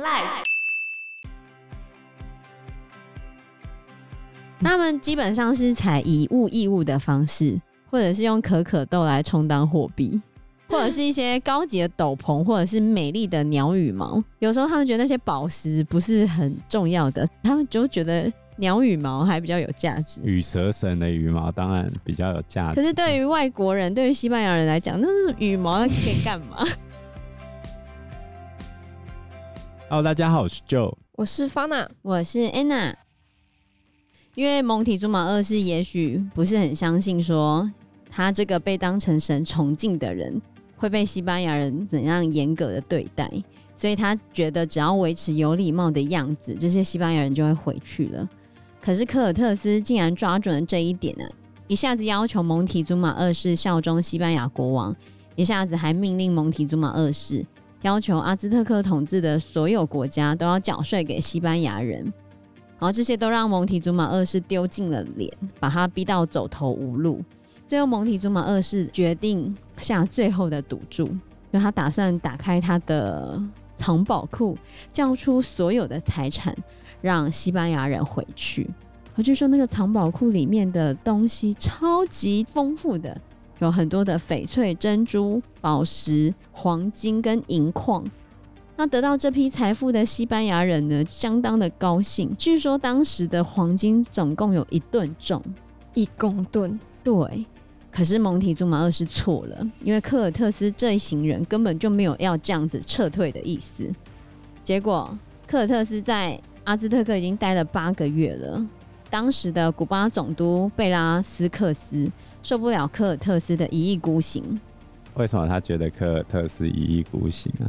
Life。他们基本上是采以物易物的方式，或者是用可可豆来充当货币，或者是一些高级的斗篷，或者是美丽的鸟羽毛。有时候他们觉得那些宝石不是很重要的，他们就觉得鸟羽毛还比较有价值。羽蛇神的羽毛当然比较有价值。可是对于外国人，对于西班牙人来讲，那是羽毛，那可以干嘛？Hello，大家好，我是 Joe，我是 Fana，我是 Anna。因为蒙提祖玛二世也许不是很相信说他这个被当成神崇敬的人会被西班牙人怎样严格的对待，所以他觉得只要维持有礼貌的样子，这些西班牙人就会回去了。可是科尔特斯竟然抓准了这一点呢、啊，一下子要求蒙提祖玛二世效忠西班牙国王，一下子还命令蒙提祖玛二世要求阿兹特克统治的所有国家都要缴税给西班牙人。然后这些都让蒙提祖玛二世丢尽了脸，把他逼到走投无路。最后，蒙提祖玛二世决定下最后的赌注，就他打算打开他的藏宝库，交出所有的财产，让西班牙人回去。我据说那个藏宝库里面的东西超级丰富的，有很多的翡翠、珍珠、宝石、黄金跟银矿。那得到这批财富的西班牙人呢，相当的高兴。据说当时的黄金总共有一吨重，一公吨。对，可是蒙提祖马二世错了，因为科尔特斯这一行人根本就没有要这样子撤退的意思。结果科尔特斯在阿兹特克已经待了八个月了。当时的古巴总督贝拉斯克斯受不了科尔特斯的一意孤行。为什么他觉得科尔特斯一意孤行啊？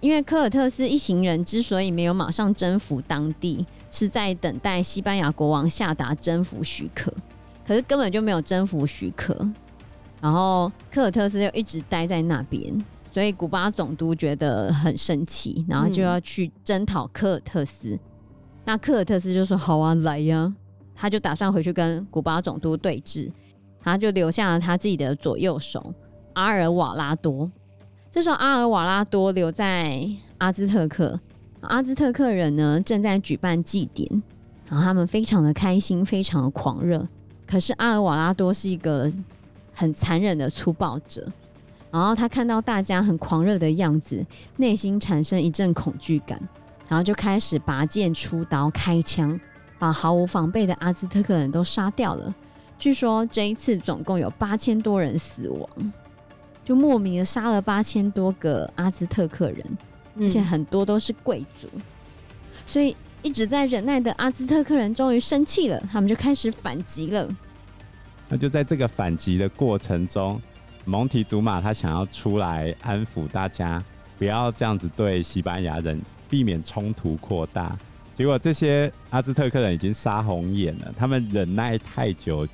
因为科尔特斯一行人之所以没有马上征服当地，是在等待西班牙国王下达征服许可，可是根本就没有征服许可。然后科尔特斯又一直待在那边，所以古巴总督觉得很生气，然后就要去征讨科尔特斯。嗯、那科尔特斯就说：“好啊，来呀！”他就打算回去跟古巴总督对峙，他就留下了他自己的左右手阿尔瓦拉多。这时候，阿尔瓦拉多留在阿兹特克，阿兹特克人呢正在举办祭典，然后他们非常的开心，非常的狂热。可是阿尔瓦拉多是一个很残忍的粗暴者，然后他看到大家很狂热的样子，内心产生一阵恐惧感，然后就开始拔剑出刀开枪，把毫无防备的阿兹特克人都杀掉了。据说这一次总共有八千多人死亡。就莫名的杀了八千多个阿兹特克人，而且很多都是贵族，嗯，所以一直在忍耐的阿兹特克人终于生气了，他们就开始反击了。那就在这个反击的过程中，蒙提祖玛他想要出来安抚大家，不要这样子对西班牙人，避免冲突扩大。结果这些阿兹特克人已经杀红眼了，他们忍耐太久，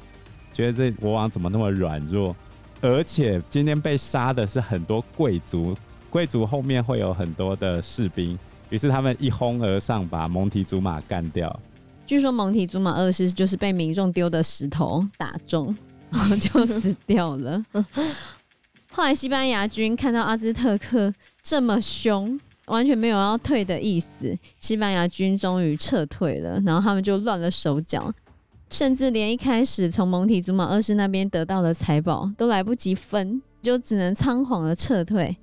觉得这国王怎么那么软弱。而且今天被杀的是很多贵族，贵族后面会有很多的士兵，于是他们一哄而上，把蒙提祖玛干掉。据说蒙提祖玛二世就是被民众丢的石头打中，然后就死掉了。后来西班牙军看到阿兹特克这么凶，完全没有要退的意思，西班牙军终于撤退了，然后他们就乱了手脚。甚至连一开始从蒙提祖玛二世那边得到的财宝都来不及分，就只能仓皇的撤退。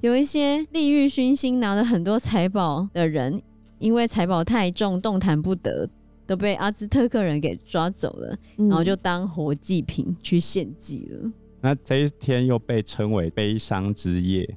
有一些利欲熏心拿了很多财宝的人，因为财宝太重，动弹不得，都被阿兹特克人给抓走了，嗯、然后就当活祭品去献祭了。那这一天又被称为悲伤之夜。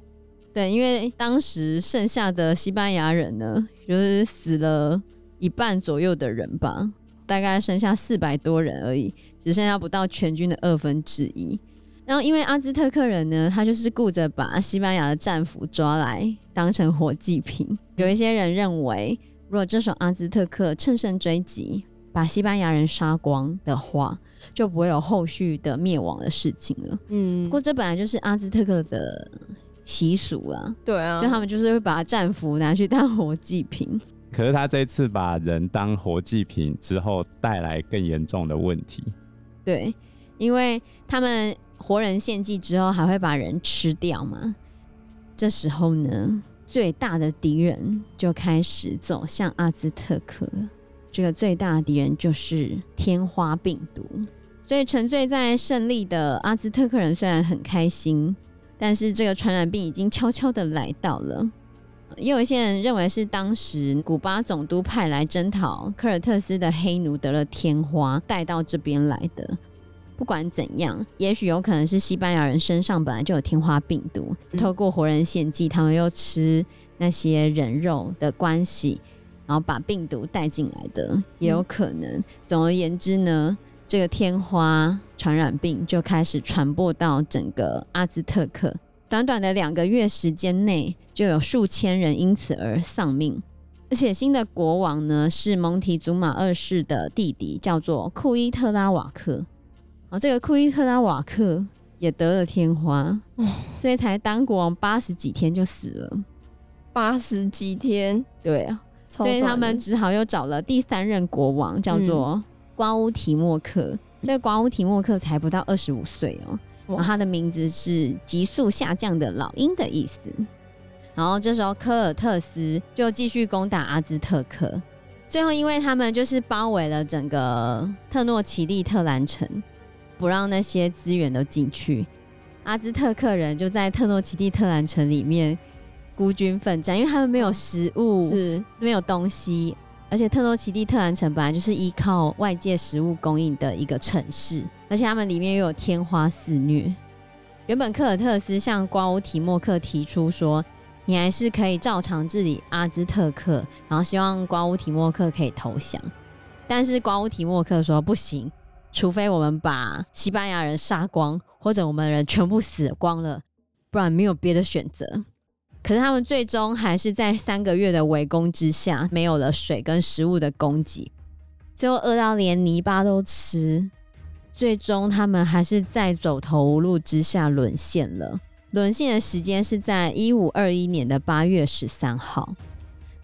对，因为当时剩下的西班牙人呢，就是死了一半左右的人吧。大概剩下四百多人而已，只剩下不到全军的二分之一。然后，因为阿兹特克人呢，他就是顾着把西班牙的战俘抓来当成活祭品。有一些人认为，如果这时候阿兹特克乘胜追击，把西班牙人杀光的话，就不会有后续的灭亡的事情了。嗯，不过这本来就是阿兹特克的习俗啊。对啊，就他们就是会把战俘拿去当活祭品。可是他这次把人当活祭品之后，带来更严重的问题。对，因为他们活人献祭之后，还会把人吃掉嘛。这时候呢，最大的敌人就开始走向阿兹特克了。这个最大的敌人就是天花病毒。所以沉醉在胜利的阿兹特克人虽然很开心，但是这个传染病已经悄悄的来到了。也有一些人认为是当时古巴总督派来征讨科尔特斯的黑奴得了天花，带到这边来的。不管怎样，也许有可能是西班牙人身上本来就有天花病毒，嗯、透过活人献祭，他们又吃那些人肉的关系，然后把病毒带进来的，也有可能。嗯、总而言之呢，这个天花传染病就开始传播到整个阿兹特克。短短的两个月时间内，就有数千人因此而丧命。而且新的国王呢，是蒙提祖玛二世的弟弟，叫做库伊特拉瓦克。哦，这个库伊特拉瓦克也得了天花，哦、所以才当国王八十几天就死了。八十几天，对啊，所以他们只好又找了第三任国王，叫做瓜乌提莫克。嗯、这个瓜乌提莫克才不到二十五岁哦，哇然后他的名字是急速下降的老鹰的意思。然后这时候科尔特斯就继续攻打阿兹特克，最后因为他们就是包围了整个特诺奇利特兰城。不让那些资源都进去，阿兹特克人就在特诺奇蒂特兰城里面孤军奋战，因为他们没有食物，是没有东西，而且特诺奇蒂特兰城本来就是依靠外界食物供应的一个城市，而且他们里面又有天花肆虐。原本科尔特斯向瓜乌提莫克提出说，你还是可以照常治理阿兹特克，然后希望瓜乌提莫克可以投降，但是瓜乌提莫克说不行。除非我们把西班牙人杀光，或者我们人全部死光了，不然没有别的选择。可是他们最终还是在三个月的围攻之下，没有了水跟食物的供给，最后饿到连泥巴都吃。最终他们还是在走投无路之下沦陷了。沦陷的时间是在一五二一年的八月十三号。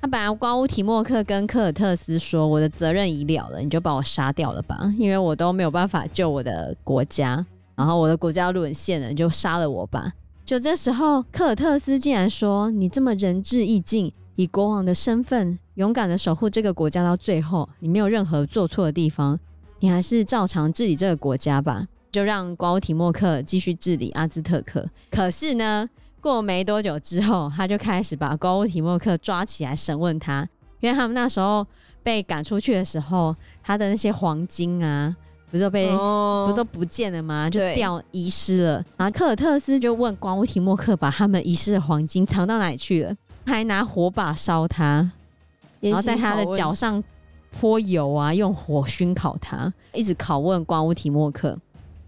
他本来瓜乌提莫克跟科尔特斯说：“我的责任已了了，你就把我杀掉了吧，因为我都没有办法救我的国家，然后我的国家沦陷了，你就杀了我吧。”就这时候，科尔特斯竟然说：“你这么仁至义尽，以国王的身份勇敢的守护这个国家到最后，你没有任何做错的地方，你还是照常治理这个国家吧。”就让瓜乌提莫克继续治理阿兹特克。可是呢，过没多久之后，他就开始把瓜乌提莫克抓起来审问他，因为他们那时候被赶出去的时候，他的那些黄金啊，不是被、哦、不都不见了吗？就掉遗失了。然后科尔特斯就问瓜乌提莫克，把他们遗失的黄金藏到哪里去了？还拿火把烧他，然后在他的脚上泼油啊，用火熏烤他，一直拷问瓜乌提莫克。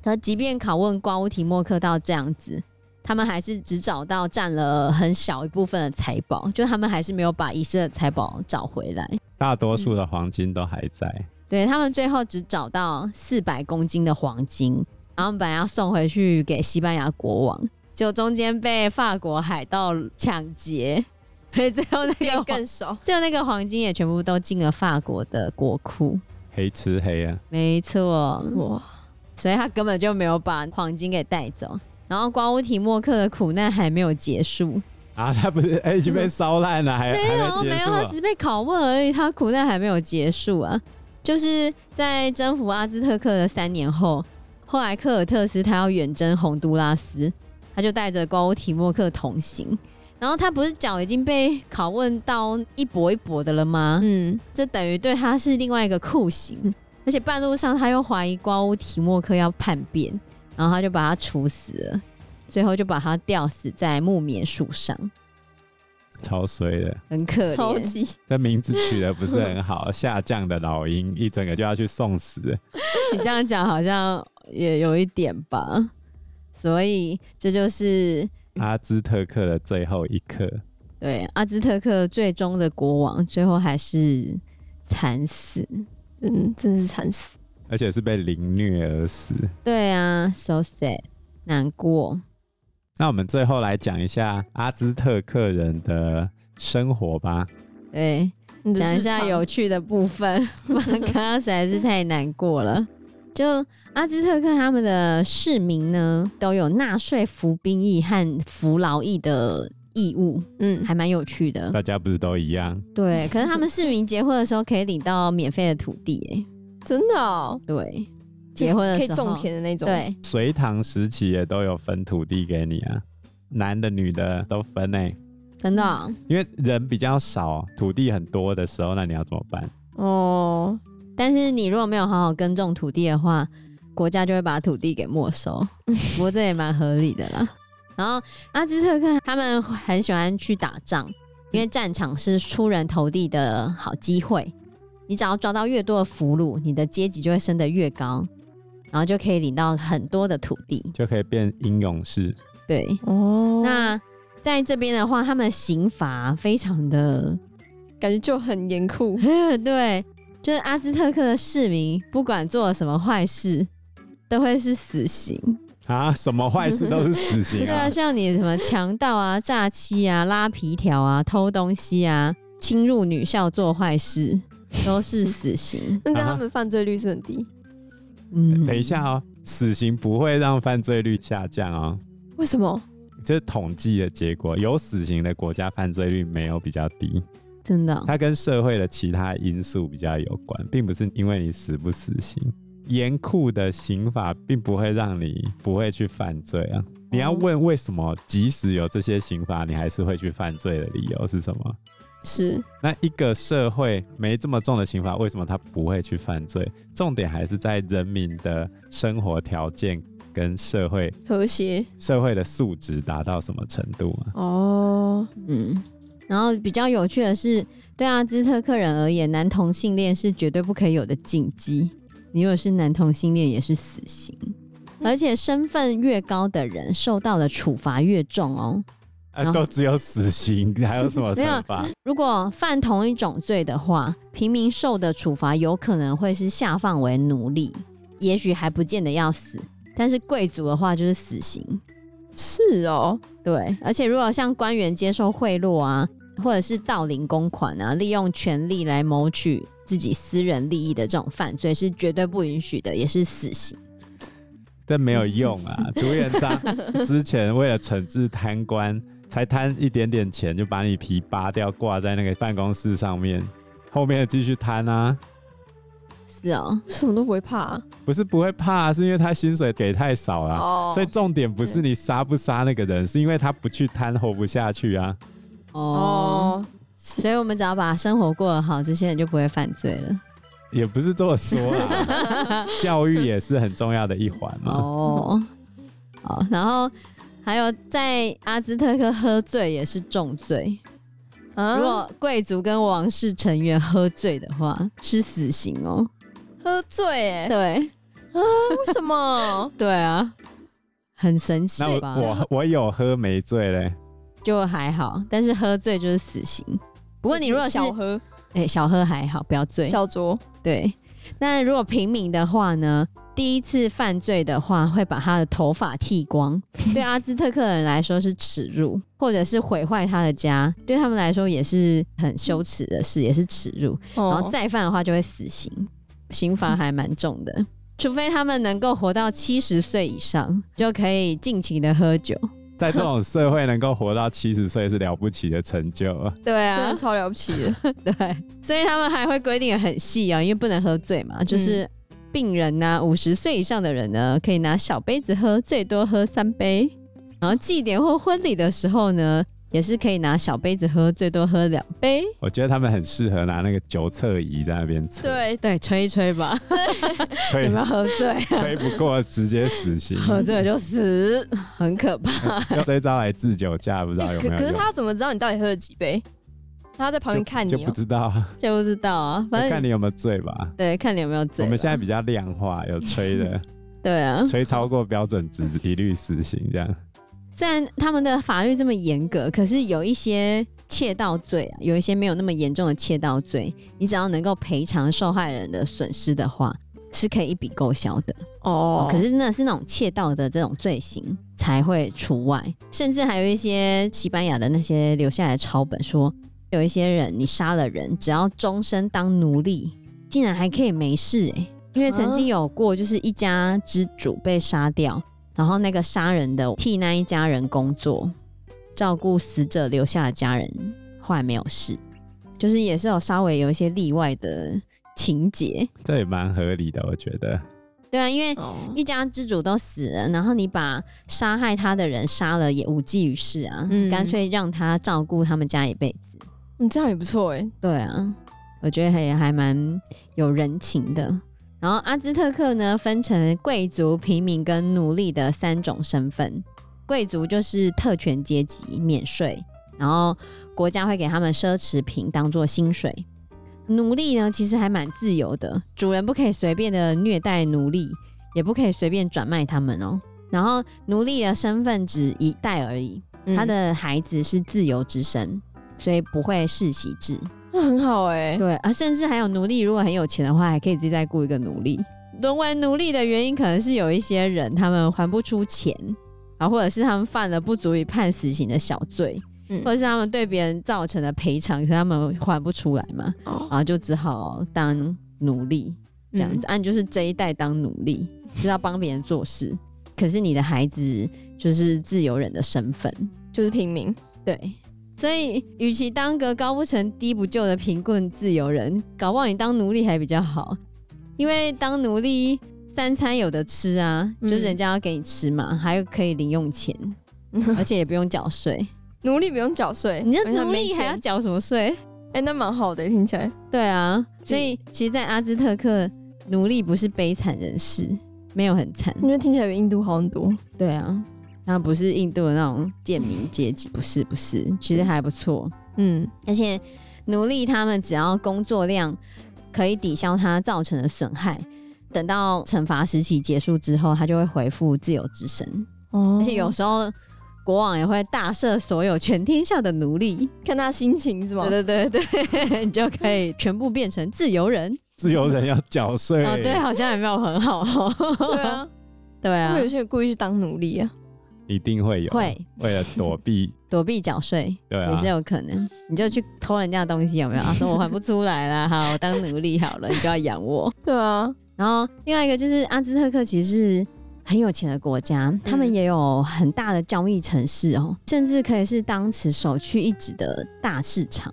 可即便拷问瓜乌提莫克到这样子。他们还是只找到占了很小一部分的财宝，就他们还是没有把遗失的财宝找回来。大多数的黄金都还在。嗯、对，他们最后只找到四百公斤的黄金，然后本来要送回去给西班牙国王，就中间被法国海盗抢劫，所以最后那个更少，最后那个黄金也全部都进了法国的国库。黑吃黑啊！没错，哇！所以他根本就没有把黄金给带走。然后瓜乌提莫克的苦难还没有结束啊！他不是哎、欸、已经被烧烂了，还没有没有，他只是被拷问而已，他苦难还没有结束啊！就是在征服阿兹特克的三年后，后来科尔特斯他要远征洪都拉斯，他就带着瓜乌提莫克同行。然后他不是脚已经被拷问到一跛一跛的了吗？嗯，这等于对他是另外一个酷刑，而且半路上他又怀疑瓜乌提莫克要叛变。然后他就把他处死了，最后就把他吊死在木棉树上，超衰的，很可怜。超级这名字取的不是很好，下降的老鹰，一整个就要去送死。你这样讲好像也有一点吧？所以这就是阿兹特克的最后一刻。对，阿兹特克最终的国王最后还是惨死，嗯，真是惨死。而且是被凌虐而死。对啊，so sad，难过。那我们最后来讲一下阿兹特克人的生活吧。对，讲一下有趣的部分。刚刚实在是太难过了。就阿兹特克他们的市民呢，都有纳税服兵役和服劳役的义务，嗯，还蛮有趣的。大家不是都一样？对，可是他们市民结婚的时候可以领到免费的土地，哎，真的哦。对，结婚的时候可以种田的那种。对，隋唐时期也都有分土地给你啊，男的女的都分诶、欸。真的、哦，因为人比较少，土地很多的时候，那你要怎么办？哦，但是你如果没有好好耕种土地的话，国家就会把土地给没收。不过这也蛮合理的啦。然后阿兹特克他们很喜欢去打仗，因为战场是出人头地的好机会。你只要抓到越多的俘虏，你的阶级就会升得越高，然后就可以领到很多的土地，就可以变英勇士。对，哦，那。在这边的话，他们刑罚非常的感觉就很严酷。对，就是阿兹特克的市民，不管做了什么坏事，都会是死刑啊！什么坏事都是死刑啊？对啊，像你什么强盗啊、诈欺啊、拉皮条啊、偷东西啊、侵入女校做坏事，都是死刑。那这样他们犯罪率是很低。嗯，等一下哦，死刑不会让犯罪率下降哦。为什么？这是统计的结果，有死刑的国家犯罪率没有比较低，真的、哦。它跟社会的其他因素比较有关，并不是因为你死不死刑。严酷的刑法并不会让你不会去犯罪啊。你要问为什么，即使有这些刑罚，你还是会去犯罪的理由是什么？是那一个社会没这么重的刑罚，为什么他不会去犯罪？重点还是在人民的生活条件。跟社会和谐，社会的素质达到什么程度啊？哦，嗯，然后比较有趣的是，对阿兹特克人而言，男同性恋是绝对不可以有的禁忌。你如果是男同性恋，也是死刑，而且身份越高的人，受到的处罚越重哦。啊，都只有死刑，还有什么 惩罚？如果犯同一种罪的话，平民受的处罚有可能会是下放为奴隶，也许还不见得要死。但是贵族的话就是死刑，是哦，对，而且如果像官员接受贿赂啊，或者是盗领公款啊，利用权力来谋取自己私人利益的这种犯罪是绝对不允许的，也是死刑。这没有用啊！朱元璋之前为了惩治贪官，才贪一点点钱就把你皮扒掉挂在那个办公室上面，后面继续贪啊。是啊，什么都不会怕、啊，不是不会怕、啊，是因为他薪水给太少了、啊，oh. 所以重点不是你杀不杀那个人，是因为他不去贪，活不下去啊。哦、oh. 所以我们只要把生活过得好，这些人就不会犯罪了。也不是这么说啦，教育也是很重要的一环嘛。哦，好，然后还有在阿兹特克喝醉也是重罪。啊、如果贵族跟王室成员喝醉的话，是死刑哦。喝醉，哎，对啊，为什么？对啊，很神奇吧？我我，我有喝没醉嘞，就还好，但是喝醉就是死刑。不过你如果是小喝，哎、欸，小喝还好，不要醉。小酌，对。那如果平民的话呢？第一次犯罪的话，会把他的头发剃光，对阿兹特克人来说是耻辱，或者是毁坏他的家，对他们来说也是很羞耻的事，也是耻辱。然后再犯的话就会死刑。刑罚还蛮重的，除非他们能够活到七十岁以上，就可以尽情的喝酒。在这种社会，能够活到七十岁是了不起的成就啊！对啊，真的超了不起的。对，所以他们还会规定的很细啊，因为不能喝醉嘛。就是病人呢、啊，五十岁以上的人呢，可以拿小杯子喝，最多喝三杯。然后祭典或婚礼的时候呢，也是可以拿小杯子喝，最多喝两杯。我觉得他们很适合拿那个酒测仪在那边测。对对，吹一吹吧。吹有没有喝醉、啊？吹不过直接死刑。喝醉了就死，很可怕。用这一招来治酒驾，不知道有没有？可可是他怎么知道你到底喝了几杯？他在旁边看你、喔，就不知道啊，就不知道啊。反正看你有没有醉吧。对，看你有没有醉。我们现在比较量化，有吹的。对啊，吹超过标准值，一律死刑这样。虽然他们的法律这么严格，可是有一些窃盗罪啊，有一些没有那么严重的窃盗罪，你只要能够赔偿受害人的损失的话，是可以一笔勾销的哦。可是那是那种窃盗的这种罪行才会除外，甚至还有一些西班牙的那些留下来的抄本说，有一些人你杀了人，只要终身当奴隶，竟然还可以没事哎、欸。因为曾经有过，就是一家之主被杀掉。然后那个杀人的替那一家人工作，照顾死者留下的家人，后来没有事，就是也是有稍微有一些例外的情节，这也蛮合理的，我觉得。对啊，因为一家之主都死了，然后你把杀害他的人杀了也无济于事啊，嗯、干脆让他照顾他们家一辈子，你、嗯、这样也不错哎。对啊，我觉得也还蛮有人情的。然后阿兹特克呢，分成贵族、平民跟奴隶的三种身份。贵族就是特权阶级，免税，然后国家会给他们奢侈品当做薪水。奴隶呢，其实还蛮自由的，主人不可以随便的虐待奴隶，也不可以随便转卖他们哦。然后奴隶的身份只一代而已，嗯、他的孩子是自由之身，所以不会世袭制。那很好哎、欸，对啊，甚至还有奴隶，如果很有钱的话，还可以自己再雇一个奴隶。沦为奴隶的原因，可能是有一些人他们还不出钱，啊，或者是他们犯了不足以判死刑的小罪，嗯、或者是他们对别人造成的赔偿，可是他们还不出来嘛，然后、哦、就只好当奴隶这样子。按、嗯啊、就是这一代当奴隶，就是要帮别人做事，可是你的孩子就是自由人的身份，就是平民，对。所以，与其当个高不成低不就的贫困自由人，搞不好你当奴隶还比较好，因为当奴隶三餐有的吃啊，就是人家要给你吃嘛，还有可以零用钱，而且也不用缴税。奴隶不用缴税，你这奴隶还要缴什么税？哎、欸，那蛮好的，听起来。对啊，所以其实，在阿兹特克，奴隶不是悲惨人士，没有很惨。因为听起来比印度好很多。对啊。那不是印度的那种贱民阶级，不是不是，其实还不错，嗯，而且奴隶他们只要工作量可以抵消他造成的损害，等到惩罚时期结束之后，他就会恢复自由之身。哦，而且有时候国王也会大赦所有全天下的奴隶，看他心情是吗？对对对对，你就可以全部变成自由人。自由人要缴税哦，对，好像也没有很好。对啊，对啊，会有些人故意去当奴隶啊。一定会有，会为了躲避 躲避缴税，对、啊，也是有可能。你就去偷人家的东西，有没有？啊，说我还不出来啦，好，我当奴隶好了，你就要养我。对啊。然后另外一个就是阿兹特克，其实是很有钱的国家，嗯、他们也有很大的交易城市哦，甚至可以是当时首屈一指的大市场。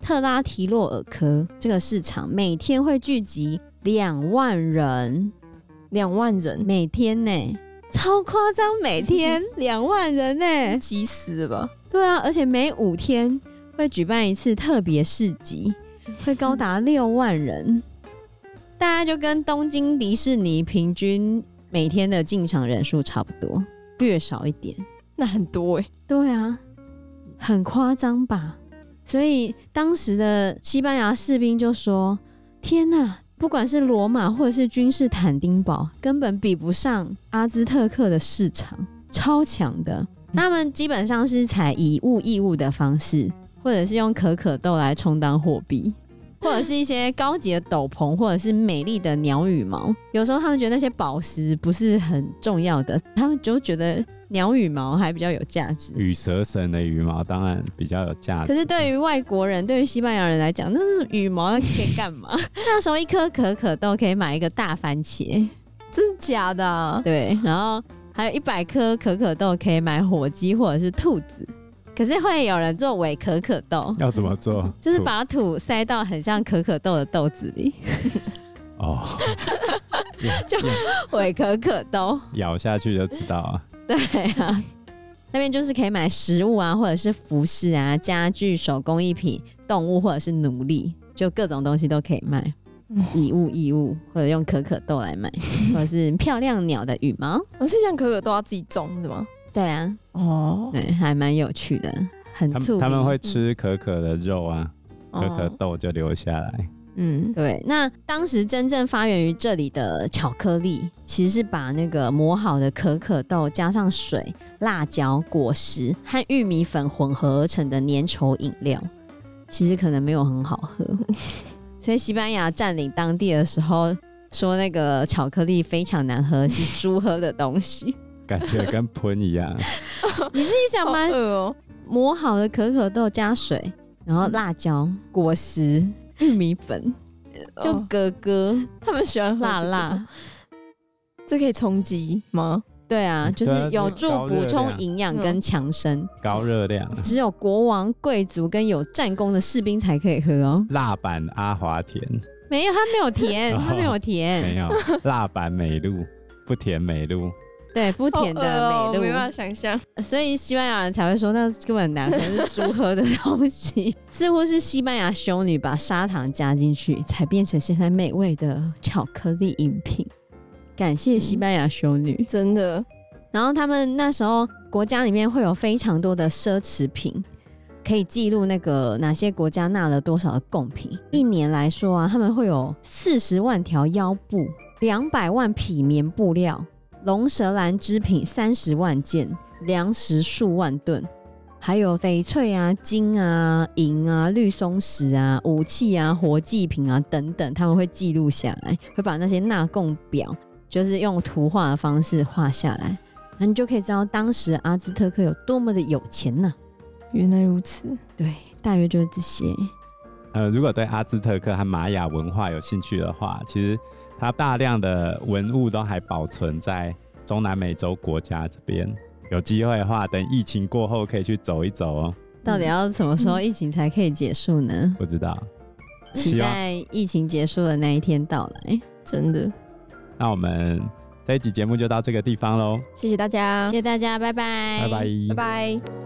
特拉提洛尔科这个市场每天会聚集两万人，两万人每天呢。超夸张，每天 两万人呢，急死了吧？对啊，而且每五天会举办一次特别市集，会高达六万人，大概就跟东京迪士尼平均每天的进场人数差不多，略少一点，那很多哎、欸。对啊，很夸张吧？所以当时的西班牙士兵就说：“天哪！”不管是罗马或者是君士坦丁堡，根本比不上阿兹特克的市场，超强的。他们基本上是采以物易物的方式，或者是用可可豆来充当货币，或者是一些高级的斗篷，或者是美丽的鸟羽毛。有时候他们觉得那些宝石不是很重要的，他们就觉得。鸟羽毛还比较有价值，羽蛇神的羽毛当然比较有价值。可是对于外国人，对于西班牙人来讲，那是羽毛，那可以干嘛？那时候一颗可可豆可以买一个大番茄，真的假的啊？对，然后还有一百颗可可豆可以买火鸡或者是兔子。可是会有人做伪可可豆，要怎么做？就是把土塞到很像可可豆的豆子里。哦，就伪可可豆，咬下去就知道啊。对啊，那边就是可以买食物啊，或者是服饰啊、家具、手工艺品、动物或者是奴隶，就各种东西都可以卖，以物易物，或者用可可豆来买，或者是漂亮鸟的羽毛。我是像可可豆要自己种是吗？对啊，哦，对，还蛮有趣的，很促。他们会吃可可的肉啊，嗯、可可豆就留下来。嗯，对。那当时真正发源于这里的巧克力，其实是把那个磨好的可可豆加上水、辣椒、果实和玉米粉混合而成的粘稠饮料。其实可能没有很好喝，所以西班牙占领当地的时候，说那个巧克力非常难喝，是猪喝的东西，感觉跟喷一样。你自己想嘛，哦、磨好的可可豆加水，然后辣椒、果实。玉米粉，就哥哥、哦、他们喜欢辣辣，这可以充饥吗？对啊，就是有助补充量营养跟强身。高热量。只有国王、贵族跟有战功的士兵才可以喝哦。辣版阿华田没有，它没有甜，它没有甜，没有，辣版美露不甜美露。对，不甜的美露，好恶哦、没办法想象。所以西班牙人才会说那根本难喝，是猪喝的东西。似乎是西班牙修女把砂糖加进去，才变成现在美味的巧克力饮品。感谢西班牙修女，嗯、真的。然后他们那时候国家里面会有非常多的奢侈品，可以记录那个哪些国家纳了多少的贡品。一年来说啊，他们会有四十万条腰布，两百万匹棉布料。龙舌兰织品三十万件，粮食数万吨，还有翡翠啊、金啊、银啊、绿松石啊、武器啊、活祭品啊等等，他们会记录下来，会把那些纳贡表，就是用图画的方式画下来，那你就可以知道当时阿兹特克有多么的有钱呢、啊。原来如此，对，大约就是这些。呃，如果对阿兹特克和玛雅文化有兴趣的话，其实。它大量的文物都还保存在中南美洲国家这边，有机会的话，等疫情过后可以去走一走哦。到底要什么时候疫情才可以结束呢？嗯、不知道，期待疫情结束的那一天到来。真的，那我们这一集节目就到这个地方喽。谢谢大家，谢谢大家，拜拜，拜拜，拜拜。